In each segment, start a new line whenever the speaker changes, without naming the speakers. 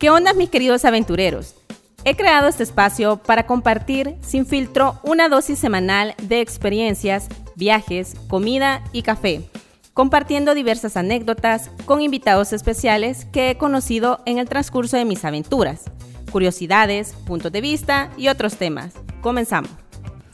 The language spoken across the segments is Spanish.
¿Qué onda mis queridos aventureros? He creado este espacio para compartir sin filtro una dosis semanal de experiencias, viajes, comida y café, compartiendo diversas anécdotas con invitados especiales que he conocido en el transcurso de mis aventuras, curiosidades, puntos de vista y otros temas. Comenzamos.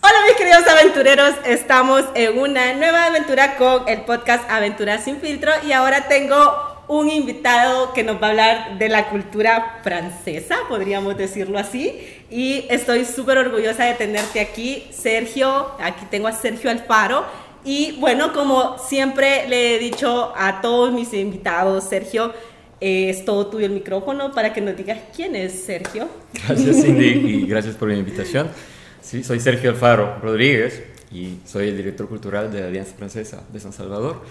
Hola mis queridos aventureros, estamos en una nueva aventura con el podcast Aventuras sin filtro y ahora tengo un invitado que nos va a hablar de la cultura francesa, podríamos decirlo así. Y estoy súper orgullosa de tenerte aquí, Sergio. Aquí tengo a Sergio Alfaro. Y bueno, como siempre le he dicho a todos mis invitados, Sergio, eh, es todo tuyo el micrófono para que nos digas quién es Sergio.
Gracias, Cindy, y gracias por la invitación. Sí, soy Sergio Alfaro Rodríguez y soy el director cultural de la Alianza Francesa de San Salvador.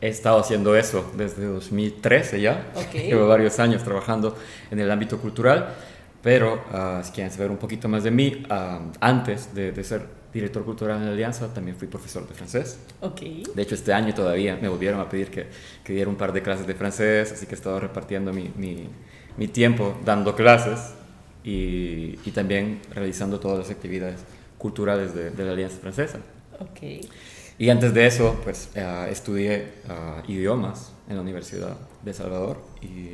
He estado haciendo eso desde 2013 ya. Llevo varios años trabajando en el ámbito cultural, pero uh, si quieren saber un poquito más de mí, antes de, de, ser director cultural en la Alianza, también fui profesor de francés.
Okay.
De hecho, este año todavía me volvieron a pedir que, que diera un par de clases de francés, así que he estado repartiendo mi, mi, mi tiempo dando clases y, y, también realizando todas las actividades culturales de, de la Alianza Francesa.
Okay.
Y antes de eso, pues uh, estudié uh, idiomas en la Universidad de Salvador y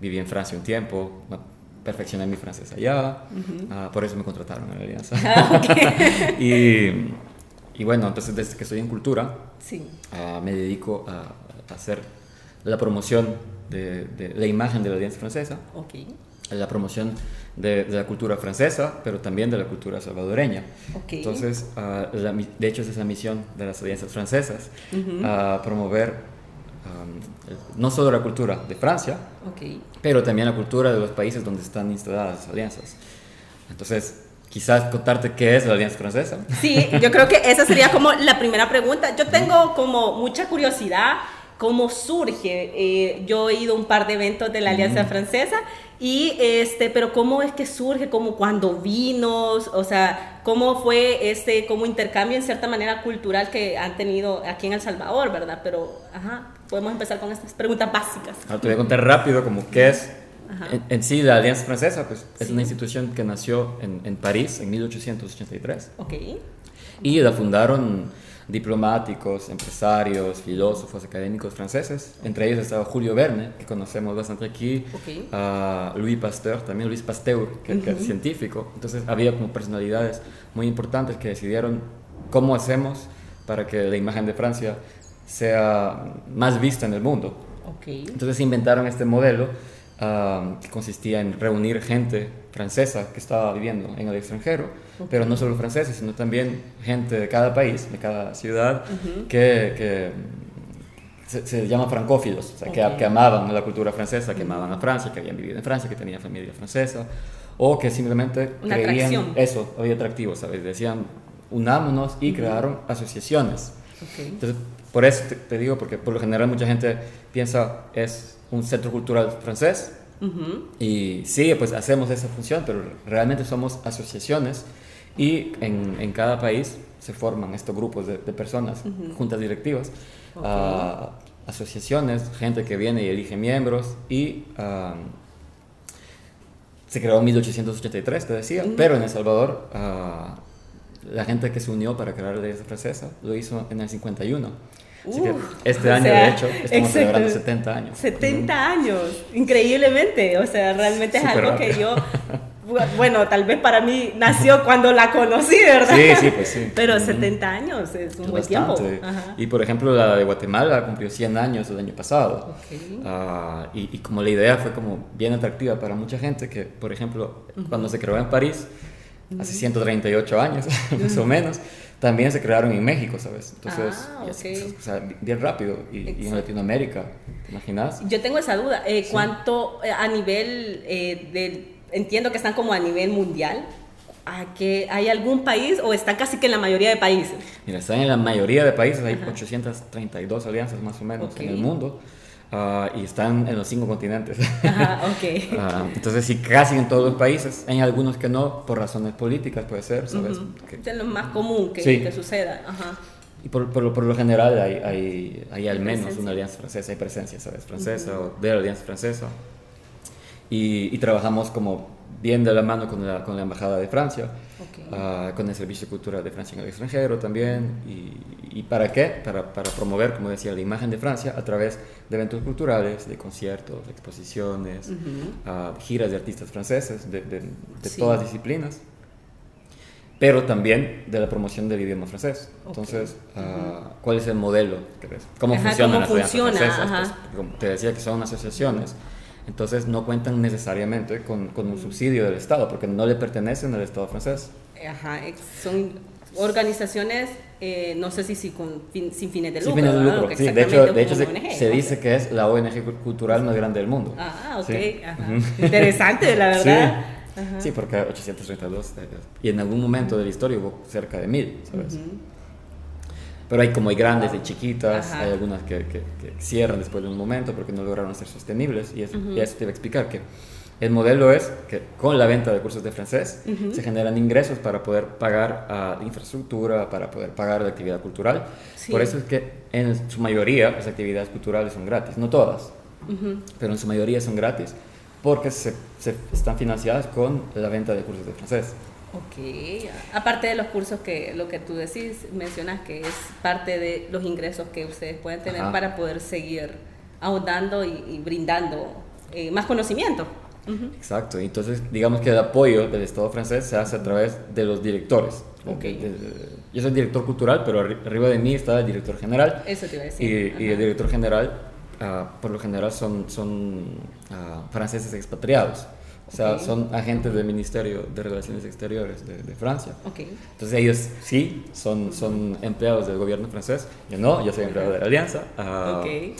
viví en Francia un tiempo, perfeccioné mi francés allá, uh -huh. uh, por eso me contrataron en la Alianza.
Ah, okay.
y, y, bueno, entonces desde que estoy en cultura,
sí.
me dedico a, a, hacer la promoción de, de, la imagen de la Alianza Francesa.
Okay
la promoción de, de, la cultura francesa, pero también de la cultura salvadoreña.
Okay.
Entonces, uh, la, de hecho, esa es la misión de las alianzas francesas, uh -huh. uh, promover um, no solo la cultura de Francia,
okay.
pero también la cultura de los países donde están instaladas las alianzas. Entonces, quizás contarte qué es la alianza francesa.
Sí, yo creo que esa sería como la primera pregunta. Yo tengo como mucha curiosidad cómo surge. Eh, yo he ido a un par de eventos de la Alianza mm. Francesa y este, pero cómo es que surge, como cuando vino, o sea, cómo fue este como intercambio en cierta manera cultural que han tenido aquí en El Salvador, ¿verdad? Pero, ajá, podemos empezar con estas preguntas básicas.
Ahora te voy a contar rápido como qué es en, en, sí la Alianza Francesa, pues es sí. una institución que nació en, en París en 1883.
Ok.
Y la fundaron diplomáticos, empresarios, filósofos, académicos franceses. Entre ellos estaba Julio Verne, que conocemos bastante aquí,
okay.
uh, Louis Pasteur, también Louis Pasteur, que, uh -huh. que, es científico. Entonces había como personalidades muy importantes que decidieron cómo hacemos para que la imagen de Francia sea más vista en el mundo.
Okay.
Entonces inventaron este modelo uh, que consistía en reunir gente francesa que estaba viviendo en el extranjero, okay. pero no solo franceses, sino también gente de cada país, de cada ciudad, uh -huh. que, que se, se, llama francófilos, o sea, okay. que, que, amaban la cultura francesa, que amaban a Francia, que habían vivido en Francia, que tenían familia francesa, o que simplemente
Una
creían
atracción.
eso, había atractivo, ¿sabes? Decían, unámonos y uh -huh. crearon asociaciones.
Okay.
Entonces, por eso te, te, digo, porque por lo general mucha gente piensa es un centro cultural francés,
Uh -huh.
Y sí, pues hacemos esa función, pero realmente somos asociaciones y en, en cada país se forman estos grupos de, de personas, uh -huh. juntas directivas,
okay.
uh, asociaciones, gente que viene y elige miembros y uh, se creó en 1883, te decía, uh -huh. pero en El Salvador ah, la gente que se unió para crear la ley francesa lo hizo en el 51. Así que este año, sea, de hecho, estamos exacto, celebrando 70 años.
70 mm. años, increíblemente. O sea, realmente es algo que yo, bueno, tal vez para mí nació cuando la conocí, ¿verdad?
Sí, sí, pues sí.
Pero mm. 70 años es un es buen tiempo.
Ajá. Y por ejemplo, la de Guatemala cumplió 100 años el año pasado.
Okay.
Uh, y, y, como la idea fue como bien atractiva para mucha gente, que por ejemplo, uh -huh. cuando se creó en París, uh -huh. hace 138 años, más o menos también se crearon en México, ¿sabes? Entonces,
ah, okay.
o sea, bien rápido. Y, y, en Latinoamérica, ¿te imaginas?
Yo tengo esa duda. Eh, sí. ¿Cuánto eh, a nivel eh, de. Entiendo que están como a nivel mundial. ¿A que ¿Hay algún país o están casi que en la mayoría de países?
Mira, están en la mayoría de países. Hay Ajá. 832 alianzas más o menos okay. en el mundo. Uh, y están en los cinco continentes.
Ajá, okay.
uh, entonces, sí, casi en todos los países. Hay algunos que no, por razones políticas, puede ser, ¿sabes?
Uh -huh. que, es lo más común que,
sí.
que suceda. Ajá.
Y por, por, por, lo general hay, hay, hay al menos una alianza francesa, hay presencia, ¿sabes? Francesa o de la alianza francesa. Y, y, trabajamos como bien de la mano con la, con la Embajada de Francia, uh, con el Servicio de Cultura de Francia en el extranjero también. Y, y para qué? Para, para, promover, como decía, la imagen de Francia a través de eventos culturales, de conciertos, de exposiciones, uh -huh. uh, giras de artistas franceses de, de, de sí. todas disciplinas pero también de la promoción del idioma francés. Okay. Entonces, uh -huh. ¿cuál es el modelo? ¿Cómo
ajá,
funcionan
¿cómo
las
funciona?
francesas? Pues, como te decía que son asociaciones, entonces no cuentan necesariamente con, con, un subsidio del Estado, porque no le pertenecen al Estado francés.
Ajá, son organizaciones, eh, no sé si, si con fin, sin fines de lucro.
Sin fines de lucro, sí. De hecho, de hecho se, ONG, se, dice que es la ONG cultural más grande del mundo.
Ah, ok. ¿Sí? Ajá. Interesante, la verdad.
Sí. Ajá. Sí, porque 832 eh, y en algún momento de la historia hubo cerca de mil, ¿sabes? Uh -huh. Pero hay como hay grandes y chiquitas, Ajá. hay algunas que, que, que, cierran después de un momento porque no lograron ser sostenibles y eso, uh -huh. y eso te iba a explicar que el modelo es que con la venta de cursos de francés uh -huh. se generan ingresos para poder pagar uh, infraestructura, para poder pagar la actividad cultural. Sí. Por eso es que en su mayoría las actividades culturales son gratis, no todas, pero en su mayoría son gratis porque se, se, están financiadas con la venta de cursos de francés.
Ok, aparte de los cursos que lo que tú decís, mencionas que es parte de los ingresos que ustedes pueden tener Ajá. para poder seguir ahondando y, y brindando eh, más conocimiento.
Uh -huh. Exacto, entonces digamos que el apoyo del Estado francés se hace a través de los directores.
Okay.
De, de, yo soy director cultural, pero arriba de mí está el director general.
Eso te iba a decir.
Y, y el director general Uh, por lo general son, son uh, franceses expatriados. O sea, okay. son agentes del Ministerio de Relaciones Exteriores de, de Francia.
Okay.
Entonces ellos sí son, son empleados del gobierno francés. Yo no, yo soy empleado de la Alianza. Uh,
okay.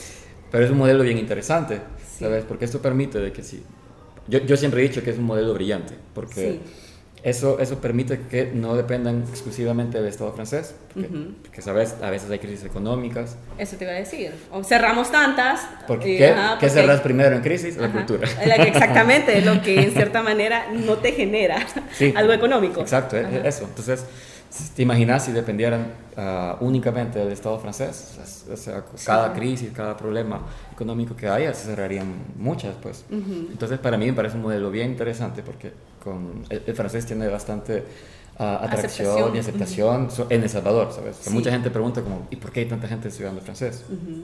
Pero es un modelo bien interesante, sí. ¿sabes? Porque esto permite de que sí. Yo, yo siempre he dicho que es un modelo brillante, porque... Sí eso, eso permite que no dependan exclusivamente del Estado francés, porque, uh -huh. porque, sabes, a veces hay crisis económicas.
Eso te iba a decir. O cerramos tantas.
Porque, ¿qué, ajá, porque... ¿qué cerras primero en crisis? La ajá, cultura.
Exactamente, lo que en cierta manera no te genera
sí,
algo económico.
Exacto, ajá. eso. Entonces, ¿te imaginas si dependieran uh, únicamente del Estado francés? O sea, cada crisis, cada problema económico que haya, se cerrarían muchas, pues. Uh -huh. Entonces, para mí me parece un modelo bien interesante porque con el, el francés tiene bastante uh, atracción aceptación. y aceptación uh -huh. en El Salvador, ¿sabes? Sí. Mucha gente pregunta como, ¿y por qué hay tanta gente estudiando francés? Uh -huh.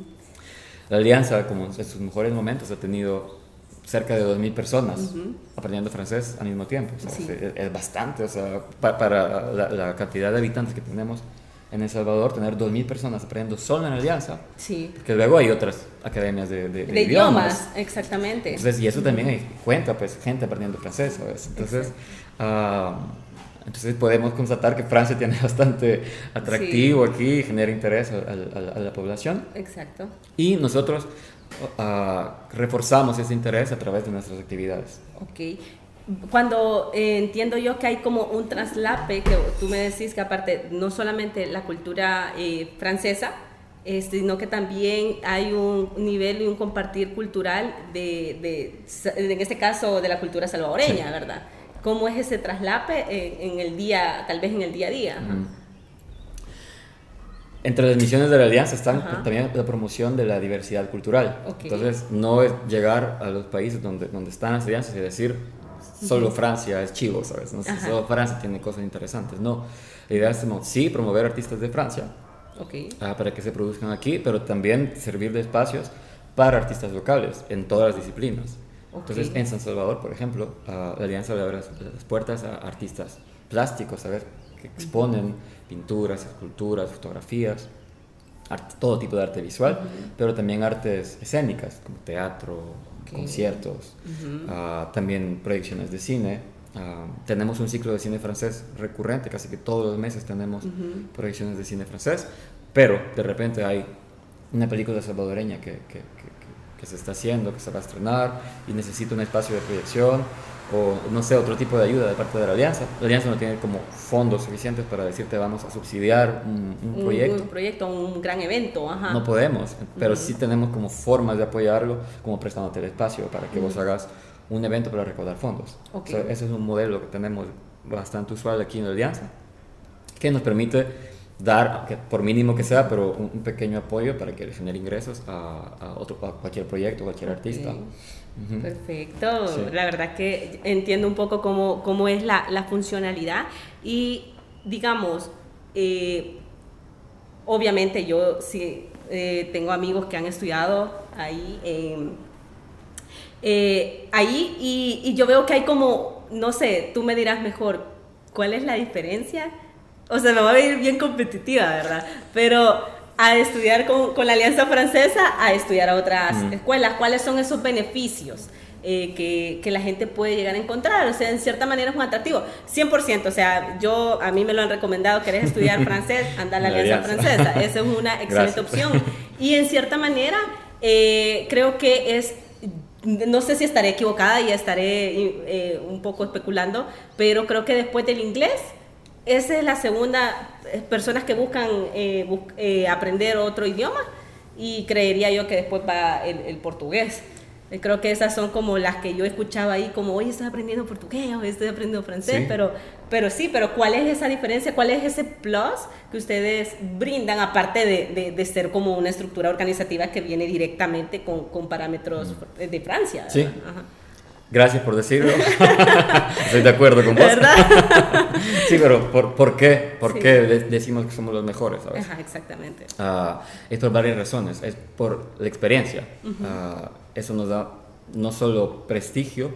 La alianza, como en sus mejores momentos, ha tenido cerca de 2.000 personas uh -huh. aprendiendo francés al mismo tiempo. Sí. Es, es, bastante, o sea, pa para la, la, cantidad de habitantes que tenemos en El Salvador, tener 2.000 personas aprendiendo solo en Alianza,
sí.
porque luego hay otras academias de, de,
de, de idiomas. idiomas. Exactamente.
Entonces, y eso también hay cuenta, pues, gente aprendiendo francés, ¿sabes? Entonces, uh, entonces podemos constatar que Francia tiene bastante atractivo sí. aquí, genera interés a, a, a, la población.
Exacto.
Y nosotros uh, reforzamos ese interés a través de nuestras actividades.
Ok. Cuando eh, entiendo yo que hay como un traslape, que tú me decís que aparte no solamente la cultura eh, francesa, este, sino que también hay un nivel y un compartir cultural de, de, en este caso, de la cultura salvadoreña, sí. ¿verdad? ¿Cómo es ese traslape en, en, el día, tal vez en el día a día?
Entre las misiones de la Alianza están Ajá. también la promoción de la diversidad cultural. Okay. Entonces, no es llegar a los países donde, donde están las alianzas y decir, solo Francia es chivo, ¿sabes? No, solo Francia tiene cosas interesantes. No, la idea es sí promover artistas de Francia
okay.
uh, para que se produzcan aquí, pero también servir de espacios para artistas locales en todas las disciplinas. Okay. Entonces, en San Salvador, por ejemplo, uh, la Alianza le abre las, las, puertas a artistas plásticos, ¿sabes? Que exponen uh -huh. Pinturas, esculturas, fotografías. Arte, todo tipo de arte visual, uh -huh. pero también artes escénicas, como teatro, okay. conciertos, uh -huh. uh, también proyecciones de cine. Uh, tenemos un ciclo de cine francés recurrente, casi que todos los meses tenemos uh -huh. proyecciones de cine francés, pero de repente hay una película salvadoreña que, que, que, que, se está haciendo, que se va a estrenar y necesita un espacio de proyección o no sé, otro tipo de ayuda de parte de la alianza. La alianza no tiene como fondos suficientes para decirte vamos a subsidiar un, un proyecto.
Un proyecto, un gran evento, ajá.
No podemos, pero uh -huh. sí tenemos como formas de apoyarlo, como prestándote el espacio para que uh -huh. vos hagas un evento para recaudar fondos. Okay. O sea, ese es un modelo que tenemos bastante usual aquí en la alianza, que nos permite dar, por mínimo que sea, pero un, pequeño apoyo para que genere ingresos a, otro, a cualquier proyecto, cualquier artista.
Perfecto, la verdad que entiendo un poco cómo, cómo es la, la, funcionalidad y digamos, eh, obviamente yo sí eh, tengo amigos que han estudiado ahí, eh, ahí y, y yo veo que hay como, no sé, tú me dirás mejor, ¿cuál es la diferencia? O sea, me va a ir bien competitiva, ¿verdad? Pero a estudiar con, con la Alianza Francesa, a estudiar a otras escuelas. ¿Cuáles son esos beneficios? Eh, que, que, la gente puede llegar a encontrar. O sea, en cierta manera es un atractivo. 100%, o sea, yo, a mí me lo han recomendado, querés estudiar francés, anda a la Alianza Francesa. Esa es una excelente opción. Y en cierta manera, eh, creo que es no sé si estaré equivocada y estaré eh, un poco especulando, pero creo que después del inglés esa es la segunda, eh, personas que buscan eh, eh, aprender otro idioma y creería yo que después va el, portugués. Creo que esas son como las que yo escuchaba ahí, como, hoy estoy aprendiendo portugués, hoy estoy aprendiendo francés, pero, pero sí, pero ¿cuál es esa diferencia? ¿Cuál es ese plus que ustedes brindan, aparte de, de, ser como una estructura organizativa que viene directamente con, con parámetros de Francia?
Sí. Gracias por decirlo. Estoy de acuerdo con vos. ¿Verdad? sí, pero ¿por, por qué? ¿Por qué decimos que somos los mejores? ¿sabes?
Ajá, exactamente.
Uh, es por varias razones. Es por la experiencia. Ah, eso nos da no solo prestigio,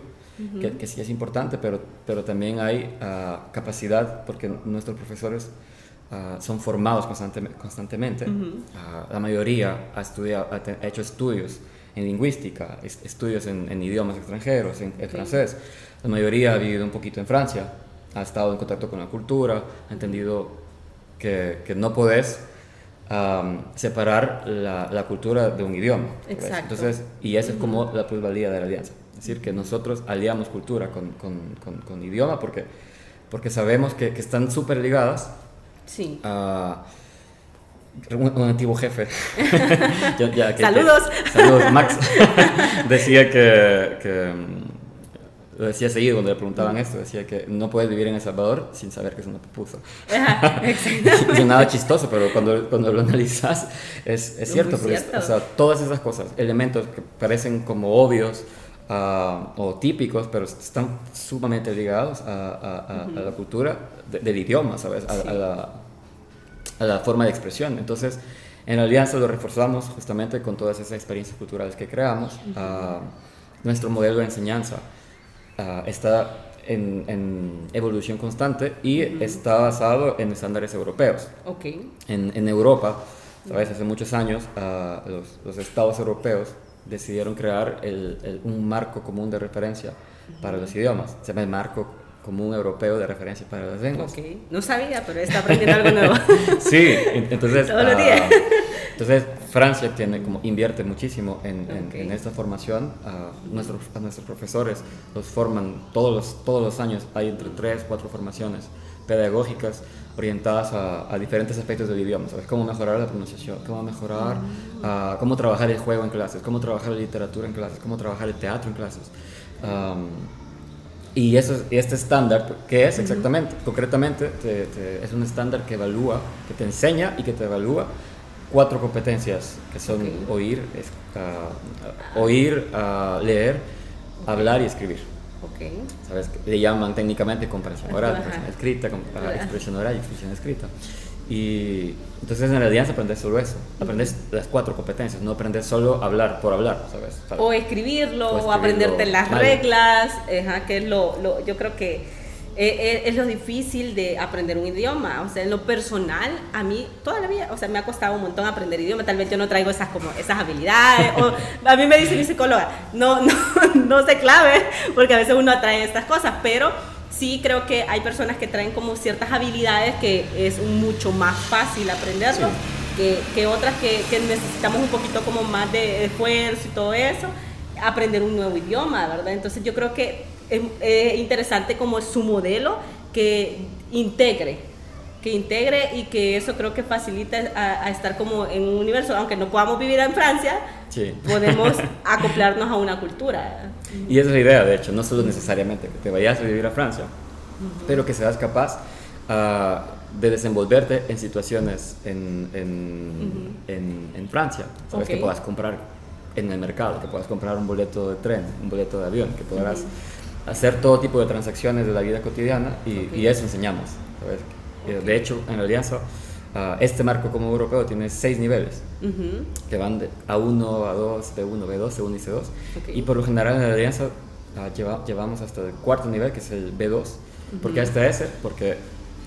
que, que, sí es importante, pero, pero también hay uh, capacidad, porque nuestros profesores son formados constantemente. la mayoría ha, estudiado, ha hecho estudios en lingüística, estudios en, idiomas extranjeros, en, francés. La mayoría ha vivido un poquito en Francia, ha estado en contacto con la cultura, ha entendido que, que no podés separar la, la, cultura de un idioma.
Exacto.
Entonces, y esa es como la plusvalía de la alianza. Es decir, que nosotros aliamos cultura con, con, con, idioma porque, porque sabemos que, que están súper ligadas.
Sí.
Uh, un, antiguo jefe.
saludos.
saludos, Max. decía que, que, lo decía seguido cuando le preguntaban esto, decía que no puedes vivir en El Salvador sin saber que es una pupusa. es nada chistoso, pero cuando, cuando lo analizas es, es cierto, porque o sea, todas esas cosas, elementos que parecen como obvios, ah, o típicos, pero están sumamente ligados a, a, la cultura del idioma, ¿sabes? A, la, a la forma de expresión. Entonces, en la alianza lo reforzamos justamente con todas esas experiencias culturales que creamos. Ah, nuestro modelo de enseñanza ah, está en, evolución constante y está basado en estándares europeos.
Okay.
En, en Europa, ¿sabes? hace muchos años, ah, los, los, estados europeos decidieron crear el, un marco común de referencia para los idiomas. Se llama el marco como un europeo de referencia para las lenguas.
Ok, no sabía, pero está aprendiendo algo nuevo.
sí, entonces... Todos los días. Ah, entonces, Francia tiene como, invierte muchísimo en, en, esta formación. a nuestros, a nuestros profesores los forman todos los, todos los años. Hay entre tres, cuatro formaciones pedagógicas orientadas a, a diferentes aspectos del idioma. ¿sabes? Cómo mejorar la pronunciación, cómo mejorar, uh, cómo trabajar el juego en clases, cómo trabajar la literatura en clases, cómo trabajar el teatro en clases. Um, y eso, este estándar, ¿qué es exactamente? Concretamente, es un estándar que evalúa, que te enseña y que te evalúa cuatro competencias, que son oír, uh, oír uh, leer, hablar y escribir.
Okay.
¿Sabes? Le llaman técnicamente comprensión oral, comprensión escrita, expresión oral y expresión escrita. Y entonces en la alianza aprendes solo eso, aprendes las cuatro competencias, no aprendes solo hablar por hablar, ¿sabes?
O escribirlo, o, aprenderte las reglas, que es lo, lo, yo creo que eh, eh, es, lo difícil de aprender un idioma, o sea, en lo personal, a mí toda la vida, o sea, me ha costado un montón aprender idioma, tal vez yo no traigo esas como esas habilidades, o a mí me dice mi psicóloga, no, no, no se clave, porque a veces uno atrae estas cosas, pero sí creo que hay personas que traen como ciertas habilidades que es mucho más fácil aprenderlo que, que, otras que, que, necesitamos un poquito como más de esfuerzo y todo eso, aprender un nuevo idioma, ¿verdad? Entonces yo creo que es, interesante como su modelo que integre que integre y que eso creo que facilita a, estar como en un universo, aunque no podamos vivir en Francia, podemos acoplarnos a una cultura.
Y esa es la idea, de hecho, no solo necesariamente que te vayas a vivir a Francia, pero que seas capaz, uh, de desenvolverte en situaciones en, en, en, en Francia. Sabes que puedas comprar en el mercado, que puedas comprar un boleto de tren, un boleto de avión, que podrás hacer todo tipo de transacciones de la vida cotidiana y, y eso enseñamos. ¿sabes? De hecho, en la alianza, ah, este marco como europeo tiene seis niveles que van de A1, A2, B1, B2, C1 y C2. Y por lo general en la alianza uh, lleva, llevamos hasta el cuarto nivel, que es el B2. ¿Por qué hasta ese? Porque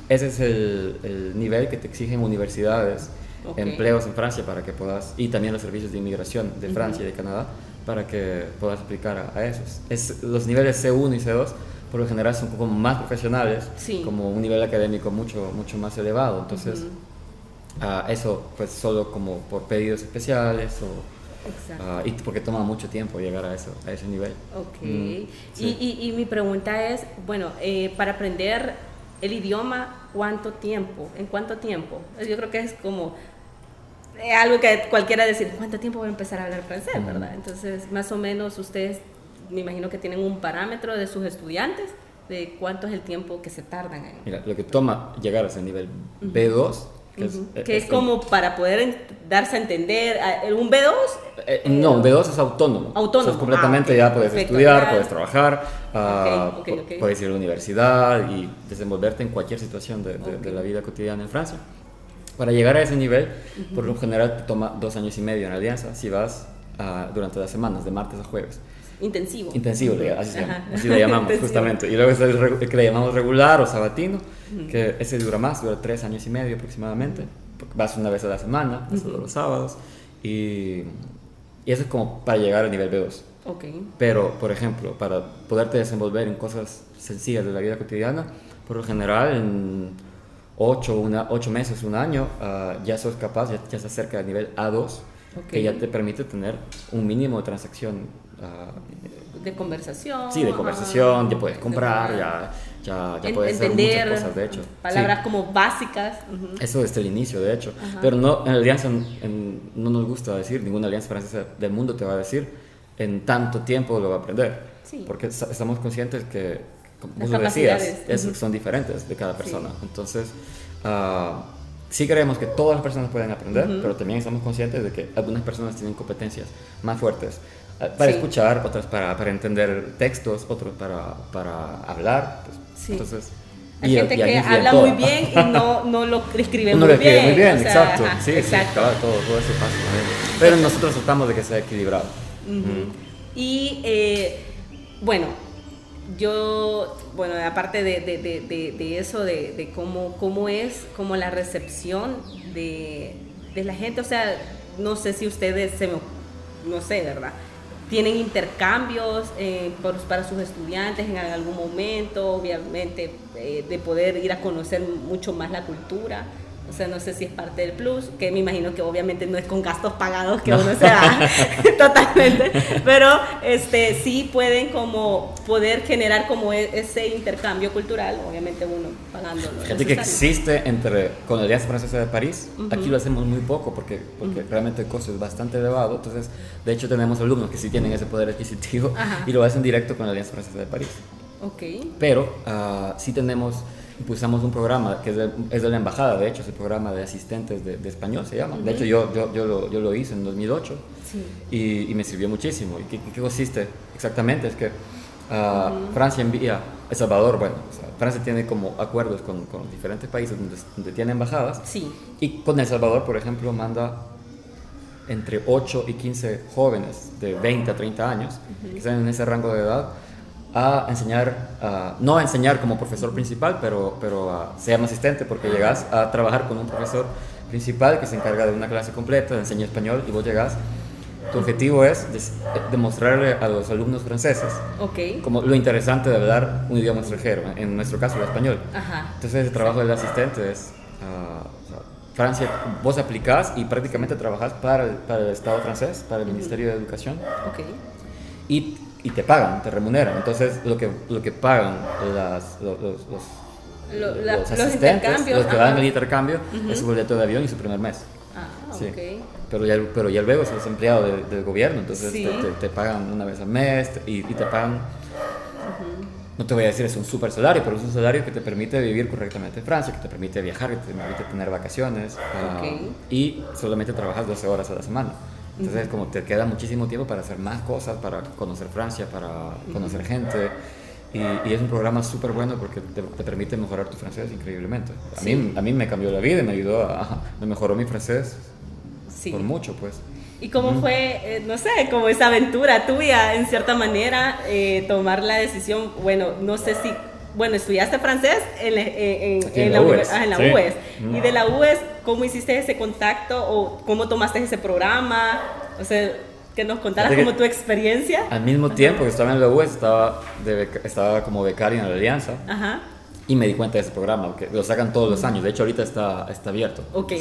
ese es el, el, nivel que te exigen universidades, okay. empleos en Francia para que puedas, y también los servicios de inmigración de Francia y de Canadá, para que puedas aplicar a, a esos. Es, los niveles C1 y C2 por lo general son como más profesionales,
sí.
como un nivel académico mucho, mucho más elevado. Entonces, uh -huh. uh, eso pues solo como por pedidos especiales o... Uh, y porque toma mucho tiempo llegar a eso, a ese nivel.
Ok. Mm, sí. y, y, y, mi pregunta es, bueno, eh, para aprender el idioma, ¿cuánto tiempo? ¿En cuánto tiempo? Yo creo que es como eh, algo que cualquiera decir, ¿cuánto tiempo voy a empezar a hablar francés, verdad? Entonces, más o menos ustedes, me imagino que tienen un parámetro de sus estudiantes de cuánto es el tiempo que se tardan en...
Mira, lo que toma llegar a ese nivel uh -huh. B2
que, es, uh -huh. que es, es, como para poder darse a entender. ¿Un B2?
Eh, no, un B2 es autónomo.
Autónomo.
O sea, completamente ah, okay. ya puedes Perfecto. estudiar, puedes trabajar, uh, okay, okay, puedes ir a la universidad y desenvolverte en cualquier situación de, de, de, la vida cotidiana en Francia. Para llegar a ese nivel, uh -huh. por lo general te toma dos años y medio en Alianza si vas uh, durante las semanas, de martes a jueves.
Intensivo.
Intensivo, así, se llama, así le llamamos justamente. Y luego está el que le llamamos regular o sabatino, uh -huh. que ese dura más, dura tres años y medio aproximadamente. Vas una vez a la semana, vas uh -huh. los sábados. Y, y, eso es como para llegar al nivel B2.
Okay.
Pero, por ejemplo, para poderte desenvolver en cosas sencillas de la vida cotidiana, por lo general en ocho, una, ocho meses, un año, uh, ya sos capaz, ya, ya estás cerca del nivel A2, okay. que ya te permite tener un mínimo de transacción Uh,
de conversación.
Sí, de conversación, ya puedes comprar, ya, ya, ya puedes
entender
hacer muchas cosas, de hecho.
Palabras
sí.
como básicas. Uh -huh.
Eso desde el inicio, de hecho. Uh -huh. Pero no, en alianza en, no nos gusta decir, ninguna alianza francesa del mundo te va a decir, en tanto tiempo lo va a aprender.
Sí.
Porque estamos conscientes que, como vos lo decías, es, uh -huh. son diferentes de cada persona. Sí. Entonces, uh, sí creemos que todas las personas pueden aprender, pero también estamos conscientes de que algunas personas tienen competencias más fuertes para sí. escuchar, otras para, para, entender textos, otros para, para hablar. Pues,
sí.
Entonces,
hay y, gente y que habla todo. muy bien y no, no lo escribe
no
muy
lo escribe
bien.
muy bien, o sea, exacto.
Ajá,
sí,
exacto.
sí, claro, todo, todo eso pasa. Pero nosotros tratamos de que sea equilibrado.
Uh -huh. mm. Y eh, bueno, yo, bueno, aparte de, de, de, de eso, de, cómo, cómo es como la recepción de, la gente, o sea, no sé si ustedes se me, no sé, ¿verdad? Tienen intercambios eh, por, para sus estudiantes en algún momento, obviamente, eh, de poder ir a conocer mucho más la cultura. O sea, no sé si es parte del plus, que me imagino que obviamente no es con gastos pagados que no. uno se da totalmente, pero este, sí pueden como poder generar como e, ese intercambio cultural, obviamente uno pagándolo.
Fíjate que existe entre, con la Alianza Francesa de París, uh -huh. aquí lo hacemos muy poco porque, porque uh -huh. realmente el costo es bastante elevado, entonces de hecho tenemos alumnos que sí tienen ese poder adquisitivo Ajá. y lo hacen directo con la Alianza Francesa de París.
Okay.
Pero uh, sí tenemos impulsamos un programa que es de, es de, la embajada, de hecho, es el programa de asistentes de, de español, se llama. Uh -huh. De hecho, yo, yo, yo, lo, yo lo hice en 2008
sí.
y, y, me sirvió muchísimo. ¿Y qué, qué consiste? Exactamente, es que uh, uh -huh. Francia envía, El Salvador, bueno, o sea, Francia tiene como acuerdos con, con diferentes países donde, donde, tiene embajadas.
Sí.
Y con El Salvador, por ejemplo, manda entre 8 y 15 jóvenes de 20 a 30 años -huh. que están en ese rango de edad a enseñar, uh, no a enseñar como profesor principal, pero, pero a ser un asistente, porque llegas a trabajar con un profesor principal que se encarga de una clase completa, de enseñar español, y vos llegas. Tu objetivo es demostrarle a los alumnos franceses
okay.
como lo interesante de hablar un idioma extranjero, en nuestro caso el español.
Ajá.
Entonces el trabajo del asistente es, uh, Francia, vos aplicás y prácticamente trabajas para el, para el Estado francés, para el Ministerio de Educación.
Okay.
Y y te pagan, te remuneran. Entonces, lo que, lo que pagan las, los, los, los,
lo, la,
los asistentes, los, que dan el intercambio, uh -huh. es su boleto de avión y su primer mes.
Ah,
sí.
okay.
Pero ya, pero ya luego es empleado de, del gobierno, entonces sí. te, te, te, pagan una vez al mes y, y te pagan. Uh -huh. no te voy a decir es un super salario, pero es un salario que te permite vivir correctamente en Francia, que te permite viajar, que te permite tener vacaciones ah, y solamente trabajas 12 horas a la semana. Entonces, como te queda muchísimo tiempo para hacer más cosas, para conocer Francia, para conocer gente. Y, y, es un programa súper bueno porque te, te, permite mejorar tu francés increíblemente. A, mí, a mí me cambió la vida y me ayudó a... me mejoró mi francés sí. por mucho, pues.
¿Y cómo fue, eh, no sé, como esa aventura tuya, en cierta manera, eh, tomar la decisión, bueno, no sé si, bueno, estudiaste francés en, en, en, la, UES, ah, en la UES. Y de la UES, ¿cómo hiciste ese contacto o cómo tomaste ese programa? O sea, que nos contaras como tu experiencia.
Al mismo tiempo que estaba en la UES, estaba, de, estaba como becario en la Alianza. Ajá y me di cuenta de ese programa, que lo sacan todos los años. De hecho, ahorita está, está abierto.
Ok,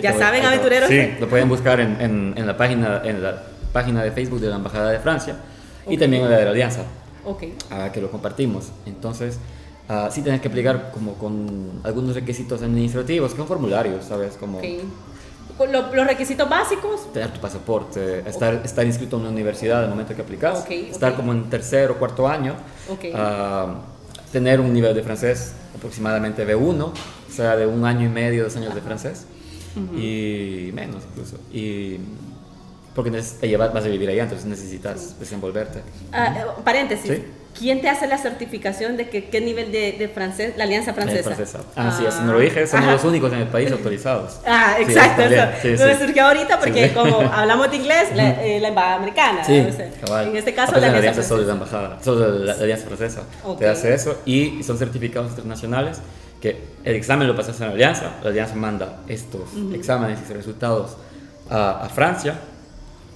ya saben, aventureros.
Sí, lo pueden buscar en, en, en, la página, en la página de Facebook de la Embajada de Francia y también en la de la Alianza, okay. Uh, que lo compartimos. Entonces, uh, sí tienes que aplicar como con algunos requisitos administrativos, que son formularios, ¿sabes? Como,
los requisitos básicos.
Tener tu pasaporte, estar, estar inscrito en una universidad al momento que aplicas, estar como en tercer o cuarto año. Okay. Uh, tener un nivel de francés aproximadamente B1, o sea, de un año y medio, dos años de francés, y menos incluso. Y porque vas a vivir allá, entonces necesitas desenvolverte.
Ah, eh, paréntesis. ¿Quién te hace la certificación de que, qué nivel de, francés, la Alianza Francesa?
Ah, sí, así no lo dije, somos los únicos en el país autorizados.
Ah, exacto, eso. Sí, me surgió ahorita porque como hablamos de inglés, eh, la, embajada americana. Sí, En este caso,
la Alianza, Francesa. de la embajada, solo la, Alianza Francesa. Te hace eso y son certificados internacionales que el examen lo pasas en la Alianza, la Alianza manda estos exámenes y resultados a, a Francia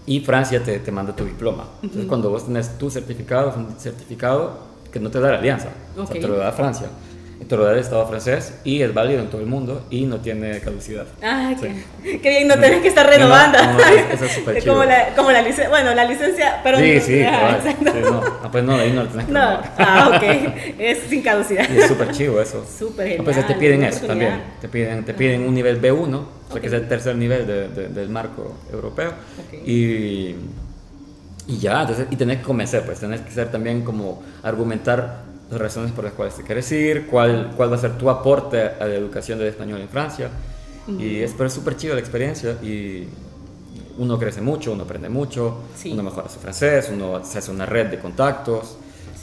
y Francia te, te manda tu diploma. Entonces, cuando vos tenés tu certificado, es un certificado que no te da la alianza, o sea, te lo da Francia. Te lo da el Estado francés y es válido en todo el mundo y no tiene caducidad.
Ah, qué, qué, bien, no tenés que estar renovando. eso es súper chido. Como la, como la licencia, bueno, la licencia, pero...
Sí, sí, ah, sí no. Ah, pues no, ahí no lo tenés que no.
Ah, ok, es sin caducidad.
Y es súper chido eso.
Súper
ah, pues te piden eso también, te piden, te piden un nivel B1, o sea que es el tercer nivel de, del marco europeo. Y y ya, entonces, y tenés que convencer, pues tenés que ser también como argumentar las razones por las cuales te quieres ir, cuál, cuál va a ser tu aporte a la educación del español en Francia. Y es, pero súper chido la experiencia y uno crece mucho, uno aprende mucho, uno mejora su francés, uno se hace una red de contactos.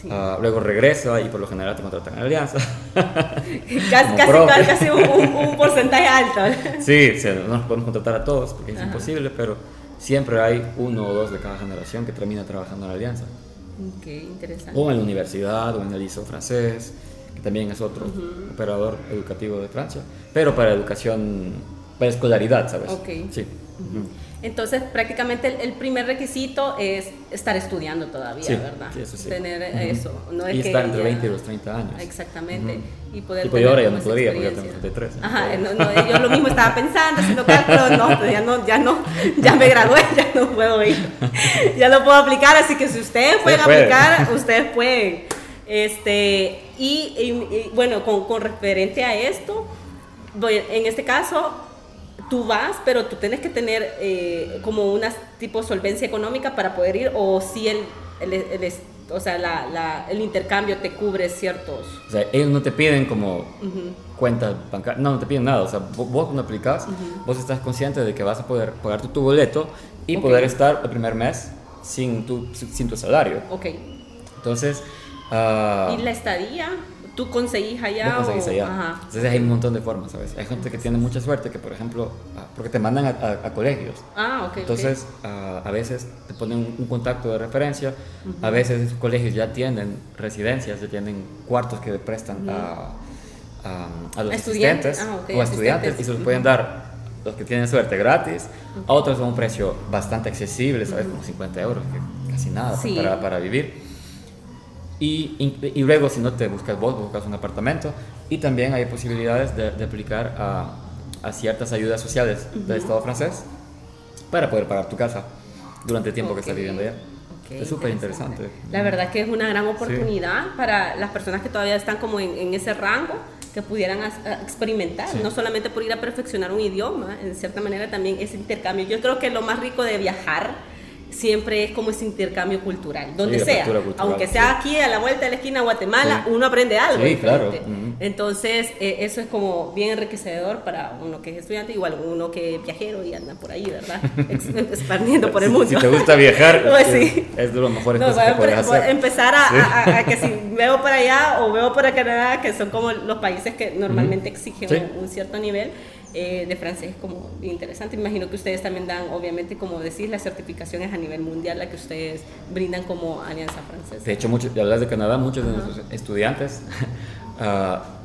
Ah, luego regresa y por lo general te contratan en alianza.
casi, casi, casi un, porcentaje alto.
sí, no nos podemos contratar a todos porque es imposible, pero siempre hay uno o dos de cada generación que termina trabajando en la alianza.
Ok, interesante.
O en la universidad o en el ISO francés, que también es otro operador educativo de Francia, pero para educación, para escolaridad, ¿sabes?
Ok. Sí. Entonces, prácticamente el, primer requisito es estar estudiando todavía, ¿verdad?
Sí, eso sí.
Tener eso.
No y estar entre 20 y los 30 años.
Exactamente. Y poder.
Y pues yo ahora ya no podría, porque ya tengo 33.
Ajá, no, no, yo lo mismo estaba pensando, haciendo cálculos, no, pues ya no, ya no, ya me gradué, ya no puedo ir. ya lo puedo aplicar, así que si ustedes pueden aplicar, ustedes pueden. Este, y, y, bueno, con, con referente a esto, voy, en este caso, tú vas, pero tú tienes que tener eh, como una tipo solvencia económica para poder ir, o si el, el, el, o sea, la, la, el intercambio te cubre ciertos...
O sea, ellos no te piden como cuenta bancaria, no, no te piden nada, o sea, vos, cuando aplicas, vos estás consciente de que vas a poder pagar tu, boleto y poder estar el primer mes sin tu, sin tu salario.
Ok.
Entonces... Uh,
¿Y la estadía? Tú conseguís allá.
conseguís allá. Entonces hay un montón de formas, ¿sabes? Hay gente que tiene mucha suerte que, por ejemplo, ah, porque te mandan a, colegios.
Ah, ok.
Entonces, ah, a veces te ponen un, contacto de referencia, a veces esos colegios ya tienen residencias, ya tienen cuartos que prestan a, a, los estudiantes ah, o a estudiantes y se los pueden dar los que tienen suerte gratis, a otros a un precio bastante accesible, ¿sabes? Como 50 euros, que casi nada para, para vivir. Y, y, luego, si no te buscas vos, buscas un apartamento. Y también hay posibilidades de, de aplicar a, a, ciertas ayudas sociales del Estado francés para poder pagar tu casa durante el tiempo que estás viviendo allá. es súper interesante.
La verdad que es una gran oportunidad para las personas que todavía están como en, en ese rango, que pudieran experimentar, no solamente por ir a perfeccionar un idioma, en cierta manera también ese intercambio. Yo creo que lo más rico de viajar siempre es como ese intercambio cultural, donde sea, aunque sea aquí a la vuelta de la esquina Guatemala, uno aprende algo. Sí, claro. Entonces, eh, eso es como bien enriquecedor para uno que es estudiante, igual uno que es viajero y anda por ahí, ¿verdad? Expandiendo por el mundo.
Si te gusta viajar, pues, es de lo mejor no, que puedes hacer.
Empezar a, que si veo para allá o veo para Canadá, que son como los países que normalmente exigen un, cierto nivel, eh, de francés como interesante. Imagino que ustedes también dan, obviamente, como decís, las certificaciones a nivel mundial, la que ustedes brindan como Alianza Francesa.
De hecho, muchos, hablas de Canadá, muchos de nuestros estudiantes uh,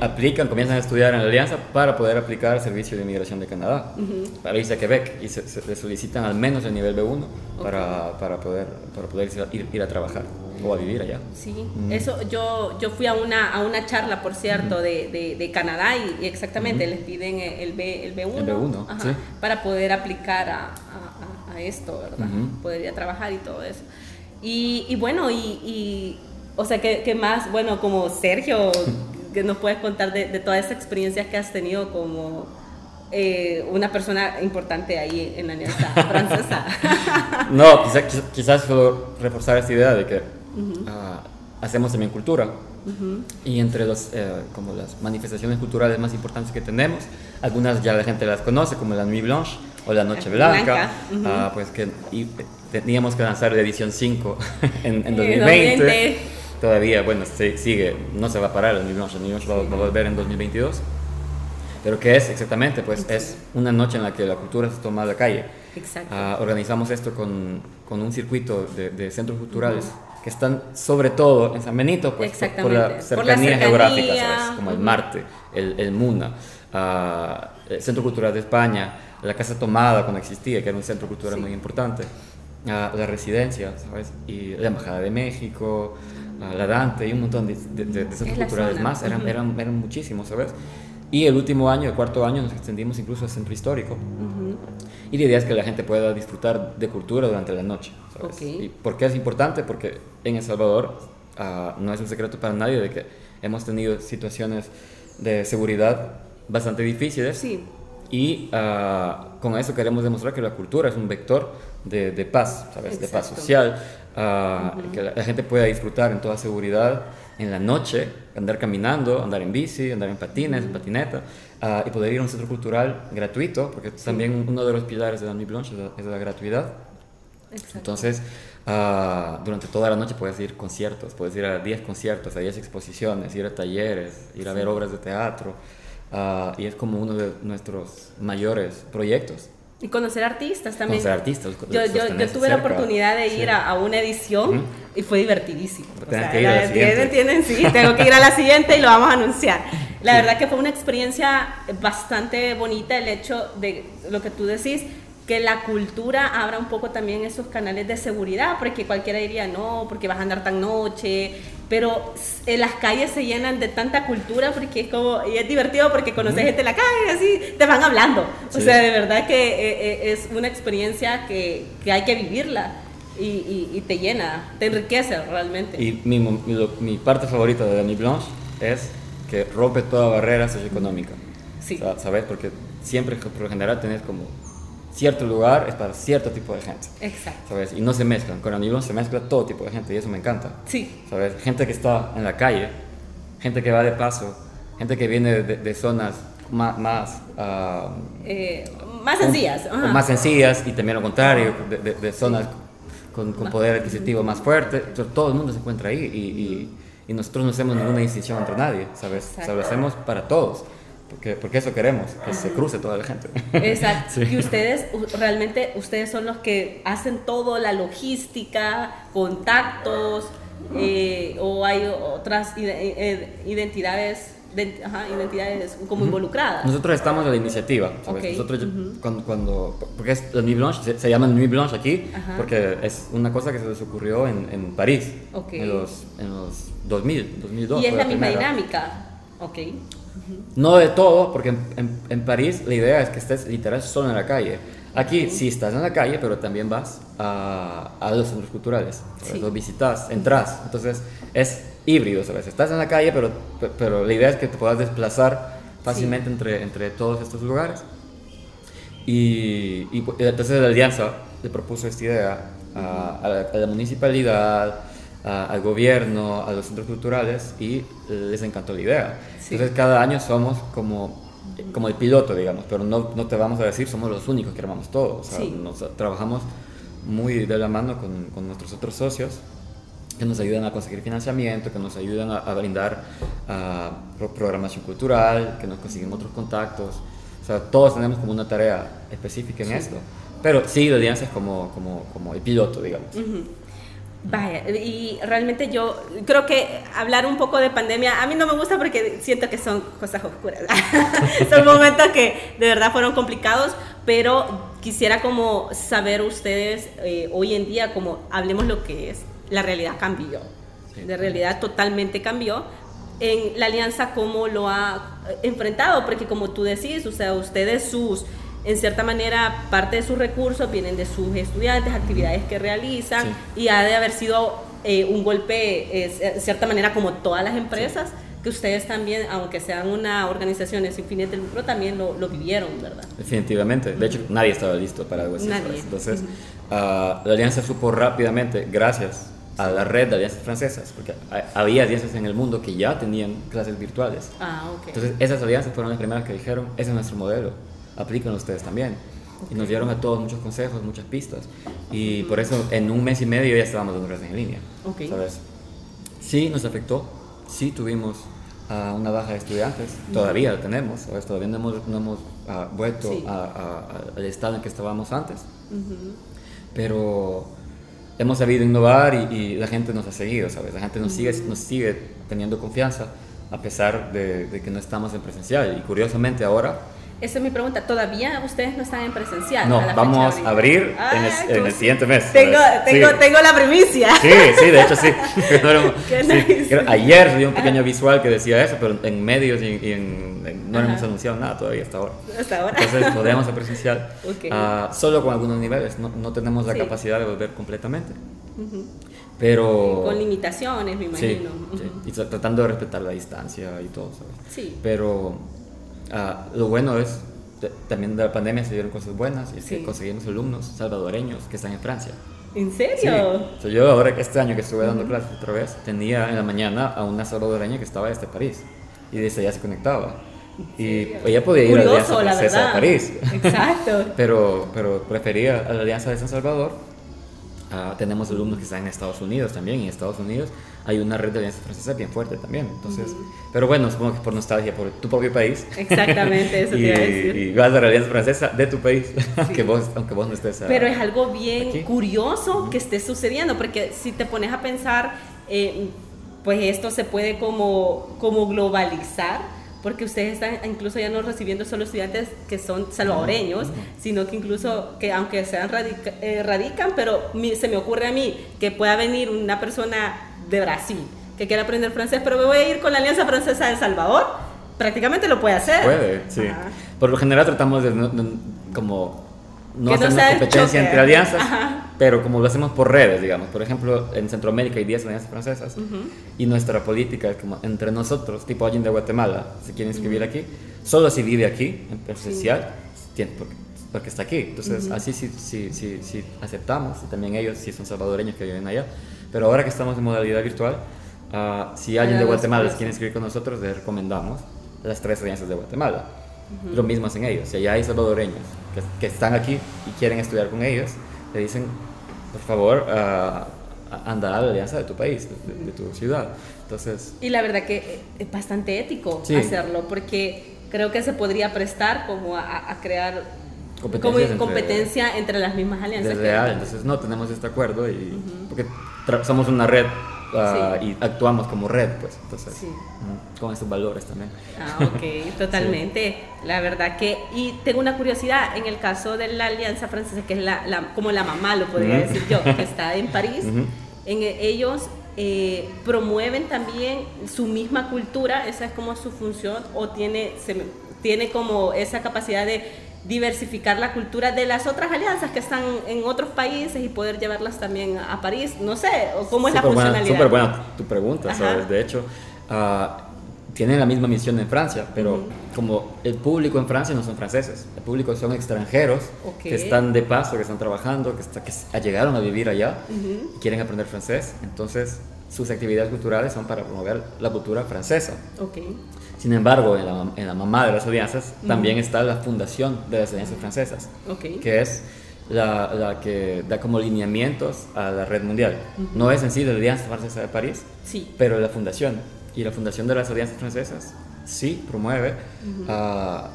aplican. comienzan a estudiar en la Alianza para poder aplicar al Servicio de Inmigración de Canadá, para irse a Quebec, y se, se, solicitan al menos el nivel B1 para, para, poder, para poder ir, ir, a trabajar o a vivir allá.
Sí, mm. eso yo, yo fui a una, a una charla, por cierto, de, de, de, Canadá y, exactamente les piden el, B, el B1, el B1 para poder aplicar a, a, a esto, ¿verdad? Poder ir a trabajar y todo eso. Y, y bueno, y, y o sea, que, más, bueno, como Sergio, que nos puedes contar de, de todas esas experiencias que has tenido como eh, una persona importante ahí en la Alianza Francesa.
no, quizás quizás solo reforzar esta idea de que ah, hacemos también cultura. Y entre los, eh, como las manifestaciones culturales más importantes que tenemos, algunas ya la gente las conoce, como la Nuit Blanche o la Noche Blanca, ah, pues que teníamos que lanzar la edición 5 en, en 2020 todavía, bueno, sigue, no se va a parar el New Blanche, el New Blanche va, a volver en 2022. Pero ¿qué es exactamente? Pues es una noche en la que la cultura se toma a la calle. Exacto. Ah, organizamos esto con, con, un circuito de, de centros culturales que están sobre todo en San Benito, pues por, la cercanía, geográfica, ¿sabes? Como el Marte, el, el Muna, uh, el Centro Cultural de España, la Casa Tomada cuando existía, que era un centro cultural muy importante, uh, la residencia, ¿sabes? Y la Embajada de México, la Dante y un montón de, centros culturales más, eran, eran, eran, muchísimos, ¿sabes? Y el último año, el cuarto año, nos extendimos incluso al centro histórico. Y la idea es que la gente pueda disfrutar de cultura durante la noche. ¿sabes? ¿Y por qué es importante? Porque en El Salvador uh, no es un secreto para nadie de que hemos tenido situaciones de seguridad bastante difíciles. Sí. Y uh, con eso queremos demostrar que la cultura es un vector de, de paz, ¿sabes? De paz social, que la, gente pueda disfrutar en toda seguridad en la noche, andar caminando, andar en bici, andar en patines, en patineta, ah, y poder ir a un centro cultural gratuito, porque también uno de los pilares de la Nuit Blanche es la, gratuidad. Entonces, uh, durante toda la noche puedes ir a conciertos, puedes ir a 10 conciertos, a 10 exposiciones, ir a talleres, ir a ver obras de teatro, uh, y es como uno de nuestros mayores proyectos.
Y conocer artistas también.
Conocer artistas.
Yo, yo, yo tuve la oportunidad de ir a, una edición y fue divertidísimo.
O sea, que ir a la
¿Tienen? Sí, tengo que ir a la siguiente y lo vamos a anunciar. La verdad que fue una experiencia bastante bonita el hecho de lo que tú decís, que la cultura abra un poco también esos canales de seguridad, porque cualquiera diría, no, porque vas a andar tan noche, pero en las calles se llenan de tanta cultura porque es como, y es divertido porque conoces gente en la calle, así, te van hablando. O sea, de verdad que eh, eh, es una experiencia que, que hay que vivirla. Y, y, te llena, te enriquece realmente.
Y mi, mi, mi parte favorita de Dani Blanche es que rompe toda barrera socioeconómica. Sí. ¿Sabes? Porque siempre, por lo general, tenés como cierto lugar es para cierto tipo de gente.
Exacto.
¿Sabes? Y no se mezclan. Con Anibón se mezcla todo tipo de gente y eso me encanta.
Sí.
¿Sabes? Gente que está en la calle, gente que va de paso, gente que viene de, zonas más... Más,
ah, eh, más sencillas.
más sencillas y también lo contrario, de, zonas con, con poder adquisitivo más fuerte. Todo el mundo se encuentra ahí y, y, nosotros no hacemos ninguna distinción entre nadie, ¿sabes? Lo hacemos para todos. Porque, porque eso queremos, que se cruce toda la gente.
Exacto. Y ustedes, realmente, ustedes son los que hacen todo, la logística, contactos, eh, o hay otras eh, identidades identidades como involucradas.
Nosotros estamos en la iniciativa. Nosotros cuando, cuando, porque es la Nuit Blanche, se, llama Nuit Blanche aquí, porque es una cosa que se les ocurrió en, en París en, los, en los 2000, 2002.
Y es la misma dinámica.
No de todo, porque en, en, París la idea es que estés literal solo en la calle. Aquí sí estás en la calle, pero también vas a, a los centros culturales, los visitas, entras. Entonces es híbrido, ¿sabes? Estás en la calle, pero, pero la idea es que te puedas desplazar fácilmente entre, entre todos estos lugares. Y, y entonces la alianza le propuso esta idea a, la, municipalidad, al gobierno, a los centros culturales y les encantó la idea. Entonces cada año somos como, como el piloto, digamos, pero no, no te vamos a decir somos los únicos que armamos todo. O sea, nos, trabajamos muy de la mano con, con, nuestros otros socios que nos ayudan a conseguir financiamiento, que nos ayudan a, brindar programación cultural, que nos consiguen otros contactos. O sea, todos tenemos como una tarea específica en esto. Pero sí, la alianza es como, como, como el piloto, digamos.
Vaya, y realmente yo creo que hablar un poco de pandemia a mí no me gusta porque siento que son cosas oscuras. son momentos que de verdad fueron complicados, pero quisiera como saber ustedes eh, hoy en día, como hablemos lo que es, la realidad cambió. La realidad totalmente cambió. En la alianza, ¿cómo lo ha enfrentado? Porque como tú decís, o sea, ustedes sus en cierta manera parte de sus recursos vienen de sus estudiantes, actividades que realizan y ha de haber sido eh, un golpe, eh, en cierta manera, como todas las empresas, que ustedes también, aunque sean una organización sin fines de lucro, también lo, lo, vivieron, ¿verdad?
Definitivamente. De hecho, nadie estaba listo para algo así. Nadie. Entonces, ah, la alianza supo rápidamente, gracias a la red de alianzas francesas, porque había alianzas en el mundo que ya tenían clases virtuales.
Ah, okay.
Entonces, esas alianzas fueron las primeras que dijeron, ese es nuestro modelo aplican ustedes también. Y nos dieron a todos muchos consejos, muchas pistas. Y por eso en un mes y medio ya estábamos dando clases en línea.
Okay.
¿sabes? Sí nos afectó, sí tuvimos uh, una baja de estudiantes, todavía lo tenemos, ¿sabes? todavía no hemos, no hemos uh, vuelto al estado en que estábamos antes. Pero hemos sabido innovar y, y, la gente nos ha seguido, ¿sabes? La gente nos, sigue, nos sigue teniendo confianza a pesar de, de que no estamos en presencial. Y curiosamente ahora
esa es mi pregunta. ¿Todavía ustedes no están en presencial?
No, vamos a abrir en, el, siguiente mes.
Tengo, tengo, tengo, la primicia.
Sí, sí, de hecho sí. Ayer subí un pequeño visual que decía eso, pero en medios y, en, no hemos anunciado nada todavía hasta ahora.
Hasta ahora.
Entonces podemos a presencial ah, solo con algunos niveles. No, no tenemos la capacidad de volver completamente. Pero...
Con limitaciones, me imagino.
Sí, y tratando de respetar la distancia y todo, ¿sabes?
Sí.
Pero Ah, lo bueno es, también de la pandemia se dieron cosas buenas y es que conseguimos alumnos salvadoreños que están en Francia.
¿En serio?
Sí. yo ahora, este año que estuve dando clases otra vez, tenía en la mañana a una salvadoreña que estaba desde París y desde allá se conectaba. Y ella podía ir a la Alianza Francesa de París.
Exacto.
pero, pero prefería a la Alianza de San Salvador Ah, tenemos alumnos que están en Estados Unidos también, y en Estados Unidos hay una red de alianzas francesas bien fuerte también. Entonces, pero bueno, supongo que por nostalgia, por tu propio país.
Exactamente, eso
y,
te iba a decir.
Y vas a la alianza francesa de tu país, aunque, vos, aunque vos no estés.
pero es algo bien curioso que esté sucediendo, porque si te pones a pensar, eh, pues esto se puede como, como globalizar porque ustedes están incluso ya no recibiendo solo estudiantes que son salvadoreños, sino que incluso que aunque sean eh, radican, pero se me ocurre a mí que pueda venir una persona de Brasil que quiera aprender francés, pero me voy a ir con la Alianza Francesa de El Salvador, prácticamente lo puede hacer.
Puede, sí. Por lo general tratamos de, como no hacer una competencia entre alianzas, pero como lo hacemos por redes, digamos. Por ejemplo, en Centroamérica hay 10 alianzas francesas y nuestra política es como entre nosotros, tipo alguien de Guatemala, se quiere inscribir aquí, solo si vive aquí, en presencial, porque, está aquí. Entonces, así sí, sí, sí, sí, aceptamos, y también ellos sí son salvadoreños que viven allá. Pero ahora que estamos en modalidad virtual, uh, si alguien de Guatemala les quiere inscribir con nosotros, les recomendamos las tres alianzas de Guatemala. Lo mismo hacen ellos. Si allá hay salvadoreños que, están aquí y quieren estudiar con ellos, le dicen, por favor, uh, anda a la alianza de tu país, de, tu ciudad. Entonces...
Y la verdad que es bastante ético hacerlo, porque creo que se podría prestar como a, crear competencia entre, las mismas alianzas.
entonces no tenemos este acuerdo y porque somos una red Ah, y actuamos como red, pues, entonces, con esos valores también.
Ah, ok, totalmente. La verdad que, y tengo una curiosidad, en el caso de la Alianza Francesa, que es la, como la mamá, lo podría decir yo, que está en París, en, e, ellos eh, promueven también su misma cultura, esa es como su función, o tiene, se, tiene como esa capacidad de diversificar la cultura de las otras alianzas que están en otros países y poder llevarlas también a París. No sé, ¿cómo es la funcionalidad?
Súper buena tu pregunta, ¿sabes? De hecho, uh, tienen la misma misión en Francia, pero como el público en Francia no son franceses, el público son extranjeros que están de paso, que están trabajando, que, está, que llegaron a vivir allá y quieren aprender francés, entonces sus actividades culturales son para promover la cultura francesa.
Okay.
Sin embargo, en la, en la, mamá de las alianzas también está la fundación de las alianzas francesas, que es la, la, que da como lineamientos a la red mundial. No es en sí la Alianza Francesa de París,
sí.
pero la fundación. Y la fundación de las alianzas francesas sí promueve a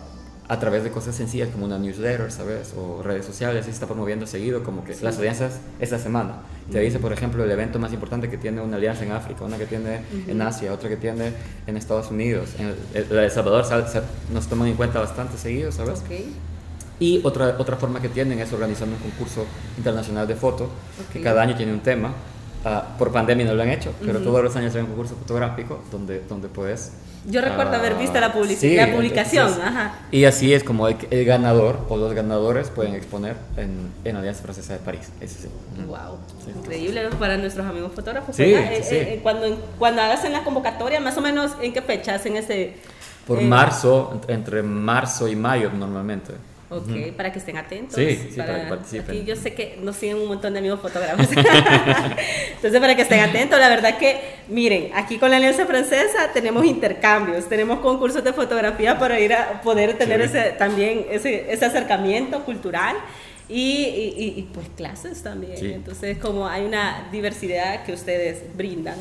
a través de cosas sencillas como una newsletter, ¿sabes? O redes sociales, y se está promoviendo seguido como que las alianzas esta semana. Te dice, por ejemplo, el evento más importante que tiene una alianza en África, una que tiene en Asia, otra que tiene en Estados Unidos. En el, Salvador nos toman en cuenta bastante seguido, ¿sabes?
Okay.
Y otra, otra forma que tienen es organizando un concurso internacional de foto, que cada año tiene un tema. Ah, por pandemia no lo han hecho, pero todos los años hay un concurso fotográfico donde, donde puedes
yo recuerdo haber visto la, publicidad, la publicación.
Y así es como el, ganador o los ganadores pueden exponer en, en Alianza Francesa de París. Eso
Wow, increíble para nuestros amigos fotógrafos. Eh, eh, cuando, cuando hagas en la convocatoria, más o menos, ¿en qué fecha hacen ese...?
Por eh, marzo, entre marzo y mayo normalmente.
Ok, para que estén atentos.
Sí, sí, para, que participen.
Aquí yo sé que nos siguen un montón de amigos fotógrafos. Entonces, para que estén atentos, la verdad que, miren, aquí con la Alianza Francesa tenemos intercambios, tenemos concursos de fotografía para ir a poder tener ese, también ese, ese acercamiento cultural. Y, y, pues clases también. Entonces, como hay una diversidad que ustedes brindan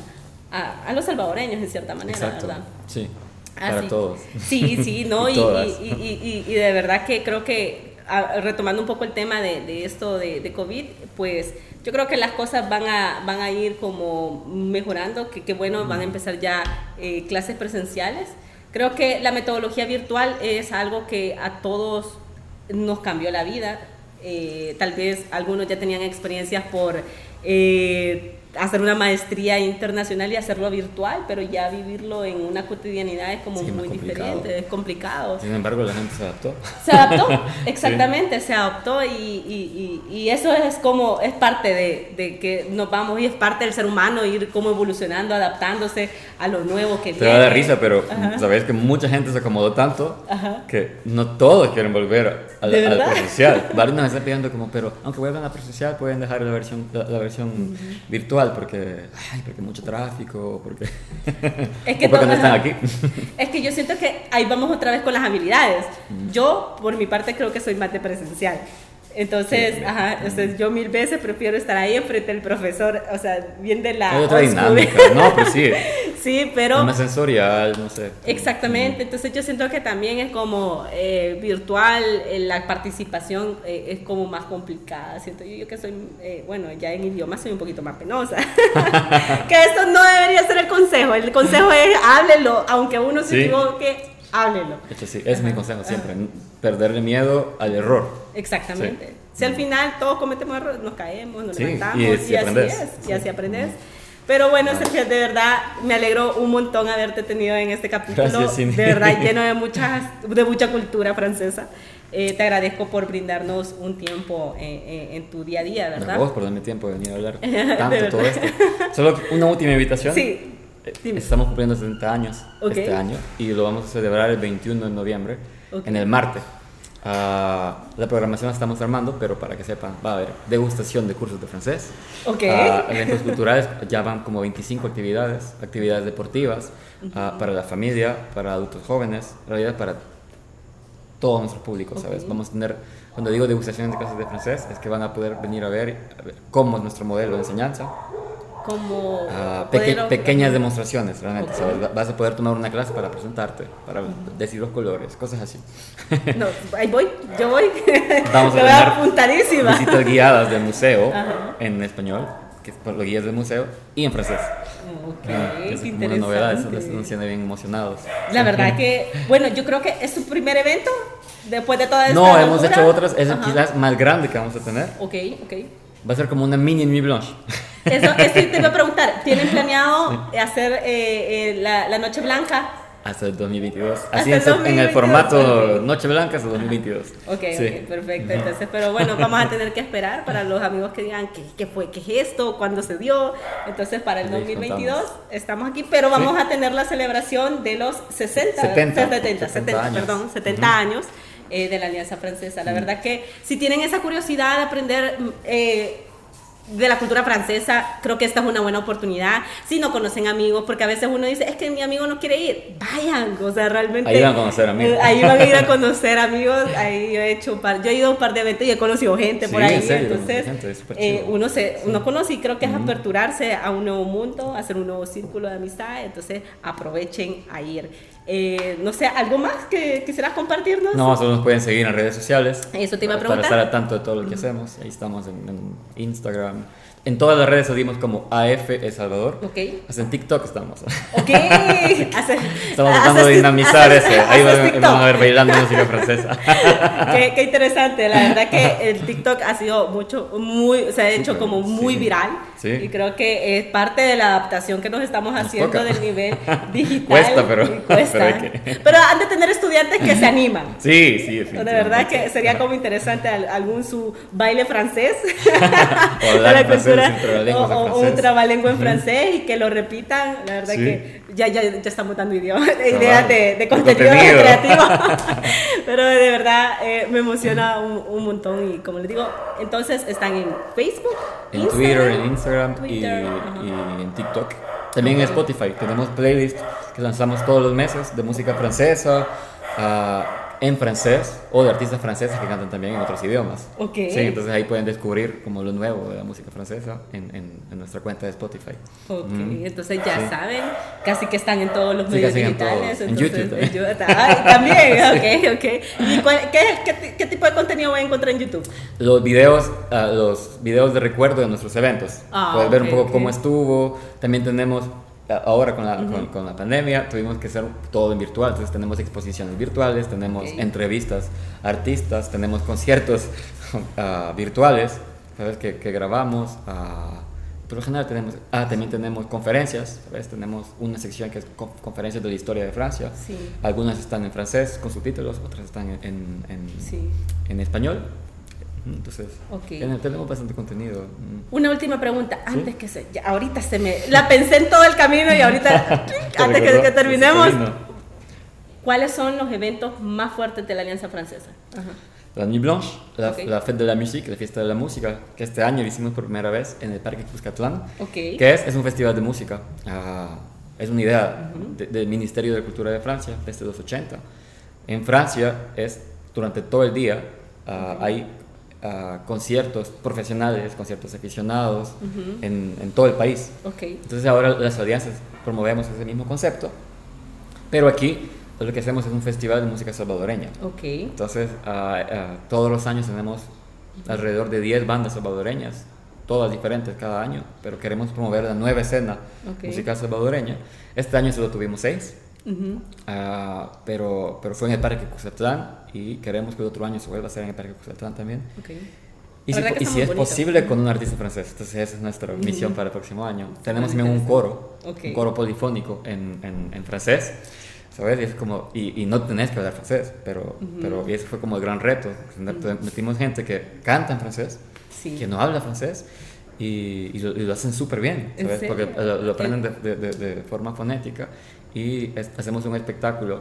a, a los salvadoreños en cierta manera,
Exacto.
¿verdad?
Sí. Ah, para todos.
Sí, sí, ¿no? y, y, y, de verdad que creo que, retomando un poco el tema de, de esto de, de, COVID, pues yo creo que las cosas van a, van a ir como mejorando, que, que bueno, van a empezar ya eh, clases presenciales. Creo que la metodología virtual es algo que a todos nos cambió la vida. Eh, tal vez algunos ya tenían experiencias por... Eh, hacer una maestría internacional y hacerlo virtual, pero ya vivirlo en una cotidianidad es como muy diferente, es complicado.
Sin embargo, la gente se adaptó.
Se adaptó, exactamente, se adaptó y, y, y, eso es como, es parte de, de, que nos vamos y es parte del ser humano ir como evolucionando, adaptándose a lo nuevo que
Te viene. Te va a dar risa, pero sabes que mucha gente se acomodó tanto que no todos quieren volver a, la presencial. Varios nos están pidiendo como, pero aunque vuelvan a presencial pueden dejar la versión, la, versión virtual porque, ay, porque mucho tráfico, porque,
es que
porque no están aquí.
Es que yo siento que ahí vamos otra vez con las habilidades. Yo, por mi parte, creo que soy más de presencial. Entonces, ajá, entonces yo mil veces prefiero estar ahí enfrente del profesor, o sea, bien de la...
Hay otra dinámica, no, pues sí.
sí, pero...
Más sensorial, no sé.
Exactamente, entonces yo siento que también es como eh, virtual, eh, la participación eh, es como más complicada, siento yo, yo que soy, bueno, ya en idioma soy un poquito más penosa, que esto no debería ser el consejo, el consejo es háblelo, aunque uno se equivoque, háblelo.
Esto sí, es mi consejo siempre, perderle miedo al error.
Exactamente. Si al final todos cometemos errores, nos caemos, nos levantamos y, así es, y así aprendes. Pero bueno, Sergio, de verdad me alegro un montón haberte tenido en este capítulo.
Gracias,
de verdad lleno de, muchas, de mucha cultura francesa. Eh, te agradezco por brindarnos un tiempo en, tu día a día, ¿verdad? A
vos por darme tiempo de venir a hablar tanto todo esto. Solo una última invitación.
Sí.
Eh, estamos cumpliendo 70 años este año y lo vamos a celebrar el 21 de noviembre en el Marte. Uh, la programación la estamos armando, pero para que sepan, va a haber degustación de cursos de francés,
okay.
uh, eventos culturales, ya van como 25 actividades, actividades deportivas uh, para la familia, para adultos jóvenes, en realidad para todo nuestro público, ¿sabes? Vamos a tener, cuando digo degustación de clases de francés, es que van a poder venir a ver, a ver cómo es nuestro modelo de enseñanza,
como
ah, pequeñas demonstraciones realmente vas a poder tomar una clase para presentarte para decir los colores cosas así.
No ahí voy yo voy.
Vamos a tener
apuntadísima
visitas guiadas del museo en español que por los guías del museo y en francés.
Ok, ah, es
una novedad, eso les están bien emocionados.
La verdad que, bueno, yo creo que es su primer evento después de toda esta
No, hemos hecho otras, es quizás más grande que vamos a tener.
Ok, ok.
Va a ser como una mini Nuit Blanche.
Eso, eso te iba a preguntar. ¿Tienen planeado hacer eh, eh, la, la, Noche Blanca
Hasta el 2022. Así en, el formato Noche Blanca hasta el 2022.
Ok, ok, perfecto. Entonces, pero bueno, vamos a tener que esperar para los amigos que digan qué, qué fue, qué es esto, cuándo se dio. Entonces, para el 2022 estamos aquí, pero vamos a tener la celebración de los 60, 70, 70, 70, perdón, 70 años. Eh, de la Alianza Francesa. La verdad que si tienen esa curiosidad de aprender eh, de la cultura francesa, creo que esta es una buena oportunidad. Si no conocen amigos, porque a veces uno dice, es que mi amigo no quiere ir, vayan, o sea, realmente...
Ahí van a conocer amigos.
Eh, ahí van a ir a conocer amigos, ahí yo he hecho un par, yo he ido a un par de eventos y he conocido gente por ahí, entonces eh, uno, se, uno conoce y creo que es aperturarse a un nuevo mundo, hacer un nuevo círculo de amistad, entonces aprovechen a ir. Eh, no sé, ¿algo más que quisieras compartirnos?
No, solo nos pueden seguir en redes sociales.
Eso te iba a preguntar.
Para estar al tanto de todo lo que hacemos. Ahí estamos en, en Instagram, en todas las redes salimos como AF El Salvador.
Ok.
Hasta en TikTok estamos.
Ok.
estamos tratando de dinamizar ese. Ahí vamos a ver bailando música francesa.
qué, qué, interesante. La verdad que el TikTok ha sido mucho, muy, se ha hecho como muy viral. Sí. Y creo que es parte de la adaptación que nos estamos haciendo del nivel digital.
cuesta, pero.
Cuesta. Pero, han de tener estudiantes que se animan.
Sí, sí,
De verdad que sería como interesante algún su baile francés.
o
o, un trabalengua en francés y que lo repitan. La verdad que ya, ya, ya estamos dando ideas de, de, contenido, creativo. Pero de verdad eh, me emociona un, montón. Y como les digo, entonces están en Facebook,
en Twitter, en Instagram y, en TikTok. También en Spotify tenemos playlists que lanzamos todos los meses de música francesa. Uh, en francés o de artistas franceses que cantan también en otros idiomas.
Ok.
Sí, entonces ahí pueden descubrir como lo nuevo de la música francesa en, en, nuestra cuenta de Spotify.
Ok, entonces ya saben, casi que están en todos los medios digitales.
En, YouTube también.
también, ok, ok. ¿Y qué, qué, tipo de contenido voy a encontrar en YouTube?
Los videos, ah, los videos de recuerdo de nuestros eventos. Ah, Puedes ver un poco cómo estuvo. También tenemos ahora con la, con, la, pandemia tuvimos que hacer todo en virtual, entonces tenemos exposiciones virtuales, tenemos entrevistas artistas, tenemos conciertos uh, virtuales, ¿sabes? Que, que grabamos. Uh, por lo general tenemos, ah, también tenemos conferencias, ¿sabes? Tenemos una sección que es conferencias de la historia de Francia.
Sí.
Algunas están en francés con subtítulos, otras están en, en, en español. Entonces, tenemos bastante contenido.
Una última pregunta, antes que se, ahorita se me, la pensé en todo el camino y ahorita, antes que, que terminemos, ¿cuáles son los eventos más fuertes de la Alianza Francesa?
La Nuit Blanche, la, la Fête de la Musique, la fiesta de la música, que este año hicimos por primera vez en el Parque Cuscatlán,
okay.
que es, es un festival de música. Ah, es una idea del Ministerio de Cultura de Francia desde los 80. En Francia es durante todo el día, uh, hay conciertos profesionales, conciertos aficionados en, en, todo el país.
Okay.
Entonces ahora las alianzas promovemos ese mismo concepto, pero aquí lo que hacemos es un festival de música salvadoreña.
Okay.
Entonces todos los años tenemos alrededor de 10 bandas salvadoreñas, todas diferentes cada año, pero queremos promover la nueva escena musical salvadoreña. Este año solo tuvimos 6. Ah, pero, pero fue en el Parque Cuzatlán y queremos que el otro año se vuelva a hacer en el Parque Cuzatlán también. Y si, y si es posible con un artista francés, entonces esa es nuestra misión para el próximo año. Tenemos también un coro, un coro polifónico en, en, en francés, ¿sabes? Y, es como, y, y, no tenés que hablar francés, pero, pero ese fue como el gran reto. Metimos gente que canta en francés, que no habla francés, y, y, lo, hacen súper bien, ¿sabes? Porque lo, aprenden de, de, de, forma fonética y hacemos un espectáculo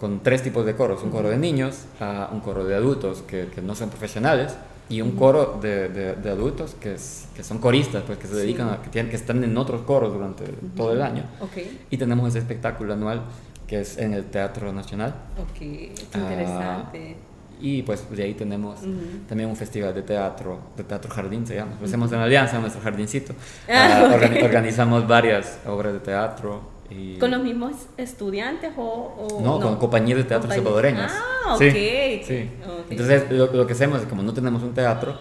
con tres tipos de coros, un coro de niños, uh, un coro de adultos que, que, no son profesionales y un coro de, de, adultos que, que, son coristas, pues que se dedican a, que, tienen, que están en otros coros durante todo el año.
Okay.
Y tenemos ese espectáculo anual que es en el Teatro Nacional.
Ok, interesante.
y pues de ahí tenemos también un festival de teatro, de teatro jardín se llama. Lo hacemos en Alianza, nuestro jardincito.
Ah,
uh, organizamos varias obras de teatro
¿Con los mismos estudiantes o...?
no, con compañías de teatro salvadoreñas.
Ah, ok.
Sí, Entonces, lo, que hacemos, como no tenemos un teatro,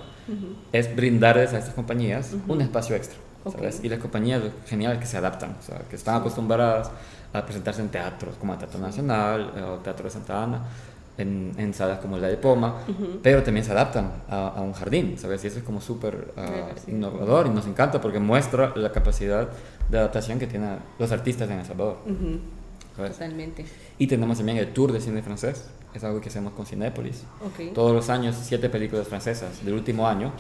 es brindarles a estas compañías un espacio extra. ¿sabes? Y las compañías, genial, que se adaptan, o sea, que están acostumbradas a presentarse en teatros como el Teatro Nacional o Teatro de Santa Ana, en, en, salas como la de Poma, pero también se adaptan a, un jardín, ¿sabes? Y eso es como súper uh, innovador y nos encanta porque muestra la capacidad de adaptación que tienen los artistas en El Salvador.
Totalmente.
Y tenemos también el Tour de Cine Francés, es algo que hacemos con Cinépolis.
Ok.
Todos los años, siete películas francesas del último año,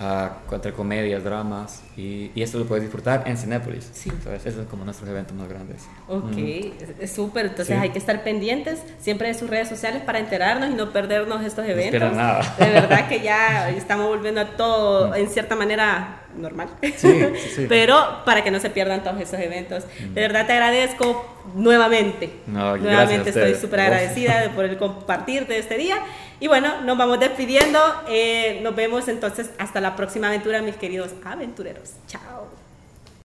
ah, entre comedias, dramas, y, y esto lo puedes disfrutar en Cinépolis.
Sí.
Esos son como nuestros eventos más grandes.
Ok, es- es súper. Entonces
Sí.
hay que estar pendientes siempre de sus redes sociales para enterarnos y no perdernos estos
No
eventos.
esperan nada.
De verdad que ya estamos volviendo a todo en cierta manera normal.
Sí, sí.
Pero para que no se pierdan todos esos eventos. De verdad te agradezco nuevamente.
No,
nuevamente estoy súper agradecida de- por el compartir de este día. Y bueno, nos vamos despidiendo. Eh, nos vemos entonces hasta la próxima aventura, mis queridos aventureros. Chao.